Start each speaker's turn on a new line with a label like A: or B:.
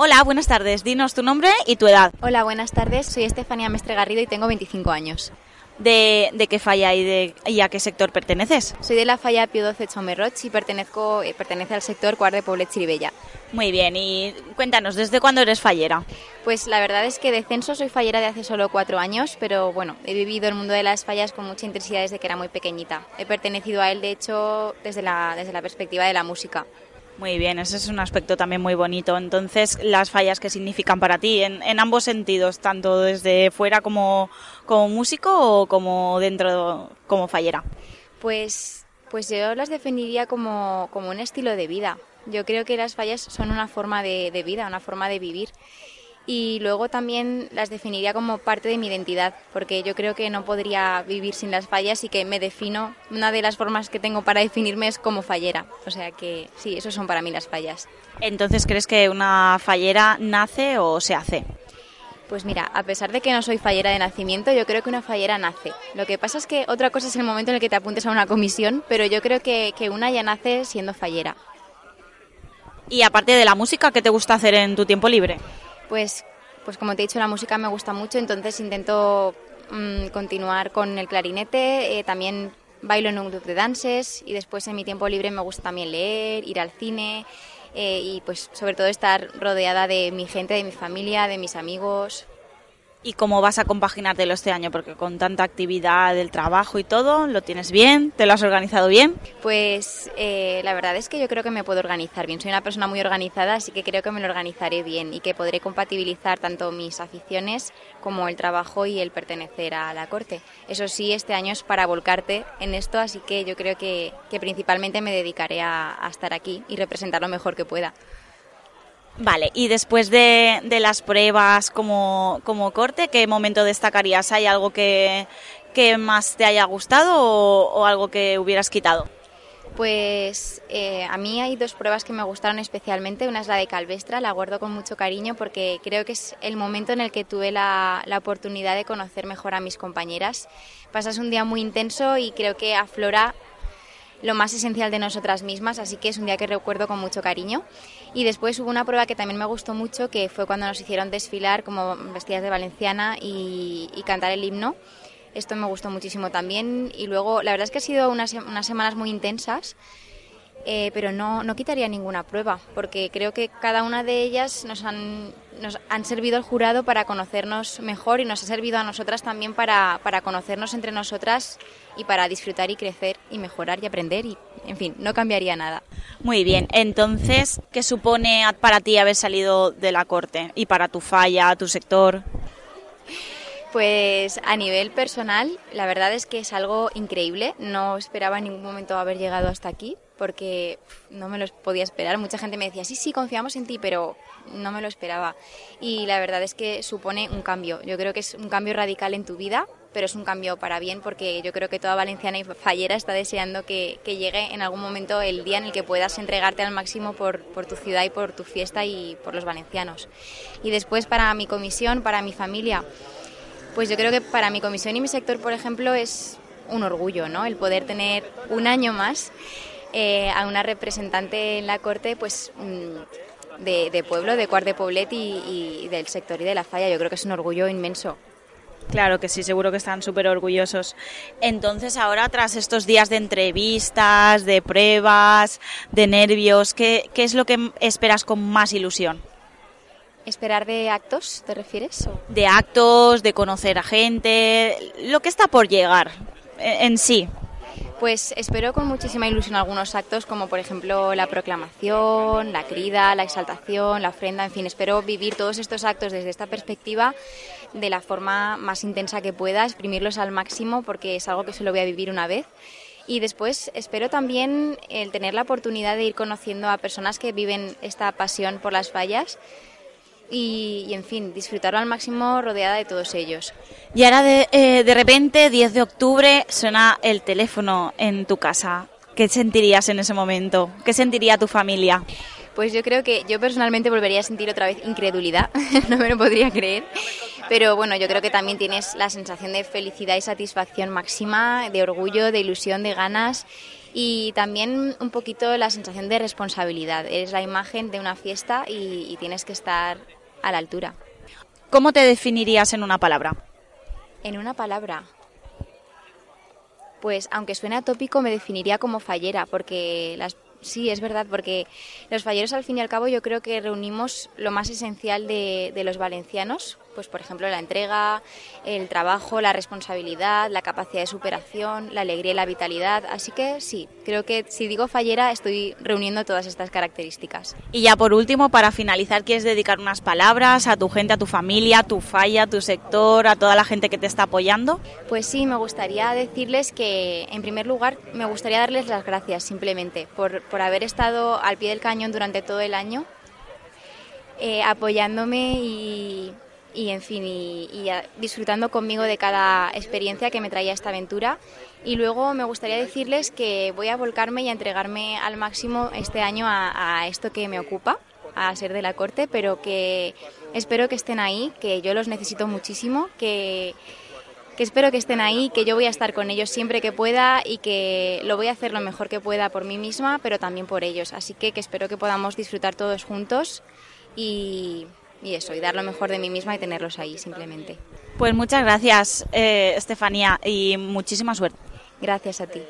A: Hola, buenas tardes. Dinos tu nombre y tu edad.
B: Hola, buenas tardes. Soy Estefanía Mestre Garrido y tengo 25 años.
A: ¿De, de qué falla y, de, y a qué sector perteneces?
B: Soy de la falla Pío 12 Chomerroch y pertenezco, eh, pertenece al sector Cuart de Poblet Chiribella.
A: Muy bien, y cuéntanos, ¿desde cuándo eres fallera?
B: Pues la verdad es que de censo soy fallera de hace solo cuatro años, pero bueno, he vivido el mundo de las fallas con mucha intensidad desde que era muy pequeñita. He pertenecido a él, de hecho, desde la, desde la perspectiva de la música.
A: Muy bien, ese es un aspecto también muy bonito. Entonces, las fallas, ¿qué significan para ti? En, ambos sentidos, tanto desde fuera como, como músico o como dentro como fallera.
B: Pues, pues yo las definiría como, como un estilo de vida. Yo creo que las fallas son una forma de vida, una forma de vivir y luego también las definiría como parte de mi identidad, porque yo creo que no podría vivir sin las fallas y que me defino, una de las formas que tengo para definirme es como fallera, o sea que sí, eso son para mí las fallas.
A: Entonces, ¿crees que una fallera nace o se hace?
B: Pues mira, a pesar de que no soy fallera de nacimiento, yo creo que una fallera nace. Lo que pasa es que otra cosa es el momento en el que te apuntes a una comisión, pero yo creo que, que una ya nace siendo fallera.
A: Y aparte de la música, ¿qué te gusta hacer en tu tiempo libre?
B: Pues, pues como te he dicho, la música me gusta mucho, entonces intento mmm, continuar con el clarinete, eh, también bailo en un grupo de dances y después en mi tiempo libre me gusta también leer, ir al cine eh, y pues sobre todo estar rodeada de mi gente, de mi familia, de mis amigos.
A: ¿Y cómo vas a compaginártelo este año? Porque con tanta actividad del trabajo y todo, ¿lo tienes bien? ¿Te lo has organizado bien?
B: Pues eh, la verdad es que yo creo que me puedo organizar bien. Soy una persona muy organizada, así que creo que me lo organizaré bien y que podré compatibilizar tanto mis aficiones como el trabajo y el pertenecer a la corte. Eso sí, este año es para volcarte en esto, así que yo creo que, que principalmente me dedicaré a, a estar aquí y representar lo mejor que pueda.
A: Vale, y después de, de las pruebas como, como, corte, ¿qué momento destacarías? ¿Hay algo que, que más te haya gustado o, algo que hubieras quitado?
B: Pues eh, a mí hay dos pruebas que me gustaron especialmente. Una es la de Calvestra, la guardo con mucho cariño porque creo que es el momento en el que tuve la, la oportunidad de conocer mejor a mis compañeras. Pasas un día muy intenso y creo que aflora lo más esencial de nosotras mismas, así que es un día que recuerdo con mucho cariño. Y después hubo una prueba que también me gustó mucho, que fue cuando nos hicieron desfilar como vestidas de valenciana y, cantar el himno. Esto me gustó muchísimo también. Y luego, la verdad es que ha sido unas semanas muy intensas, eh, pero no, no quitaría ninguna prueba, porque creo que cada una de ellas nos han, nos han servido al jurado para conocernos mejor y nos ha servido a nosotras también para, para conocernos entre nosotras y para disfrutar y crecer y mejorar y aprender y, en fin, no cambiaría nada.
A: Muy bien, entonces, ¿qué supone para ti haber salido de la corte y para tu falla, tu sector?
B: Pues a nivel personal, la verdad es que es algo increíble. No esperaba en ningún momento haber llegado hasta aquí porque no me lo podía esperar. Mucha gente me decía, sí, sí, confiamos en ti, pero no me lo esperaba. Y la verdad es que supone un cambio. Yo creo que es un cambio radical en tu vida, pero es un cambio para bien porque yo creo que toda valenciana y fallera está deseando que, que llegue en algún momento el día en el que puedas entregarte al máximo por, por tu ciudad y por tu fiesta y por los valencianos. Y después para mi comisión, para mi familia, pues yo creo que para mi comisión y mi sector, por ejemplo, es un orgullo, ¿no? El poder tener un año más eh, a una representante en la corte, pues de, de pueblo, de Cuart de Poblet y, y, del sector y de la falla. Yo creo que es un orgullo inmenso.
A: Claro que sí, seguro que están súper orgullosos. Entonces, ahora, tras estos días de entrevistas, de pruebas, de nervios, ¿qué, qué es lo que esperas con más ilusión?
B: ¿Esperar de actos, te refieres?
A: De actos, de conocer a gente, lo que está por llegar en, en sí.
B: Pues espero con muchísima ilusión algunos actos como por ejemplo la proclamación, la crida, la exaltación, la ofrenda, en fin, espero vivir todos estos actos desde esta perspectiva de la forma más intensa que pueda, exprimirlos al máximo porque es algo que solo voy a vivir una vez. Y después espero también el tener la oportunidad de ir conociendo a personas que viven esta pasión por las fallas y, y, en fin, disfrutarlo al máximo rodeada de todos ellos.
A: Y ahora de, eh, de repente, 10 de octubre, suena el teléfono en tu casa. ¿Qué sentirías en ese momento? ¿Qué sentiría tu familia?
B: Pues yo creo que yo personalmente volvería a sentir otra vez incredulidad, no me lo podría creer. Pero bueno, yo creo que también tienes la sensación de felicidad y satisfacción máxima, de orgullo, de ilusión, de ganas y también un poquito la sensación de responsabilidad. Eres la imagen de una fiesta y, y tienes que estar a la altura.
A: ¿Cómo te definirías en una palabra?
B: En una palabra. Pues aunque suene atópico, me definiría como fallera, porque las Sí, es verdad, porque los falleros al fin y al cabo yo creo que reunimos lo más esencial de, de, los valencianos, pues por ejemplo la entrega, el trabajo, la responsabilidad, la capacidad de superación, la alegría y la vitalidad. Así que sí, creo que si digo fallera estoy reuniendo todas estas características.
A: Y ya por último, para finalizar, ¿quieres dedicar unas palabras a tu gente, a tu familia, a tu falla, a tu sector, a toda la gente que te está apoyando?
B: Pues sí, me gustaría decirles que en primer lugar me gustaría darles las gracias simplemente por por haber estado al pie del cañón durante todo el año, eh, apoyándome y, y, en fin, y, y, disfrutando conmigo de cada experiencia que me traía esta aventura. Y luego me gustaría decirles que voy a volcarme y a entregarme al máximo este año a, a esto que me ocupa, a ser de la corte, pero que espero que estén ahí, que yo los necesito muchísimo, que que espero que estén ahí, que yo voy a estar con ellos siempre que pueda y que lo voy a hacer lo mejor que pueda por mí misma, pero también por ellos. Así que, que espero que podamos disfrutar todos juntos y, y, eso, y dar lo mejor de mí misma y tenerlos ahí simplemente.
A: Pues muchas gracias, eh, Estefanía, y muchísima suerte.
B: Gracias a ti.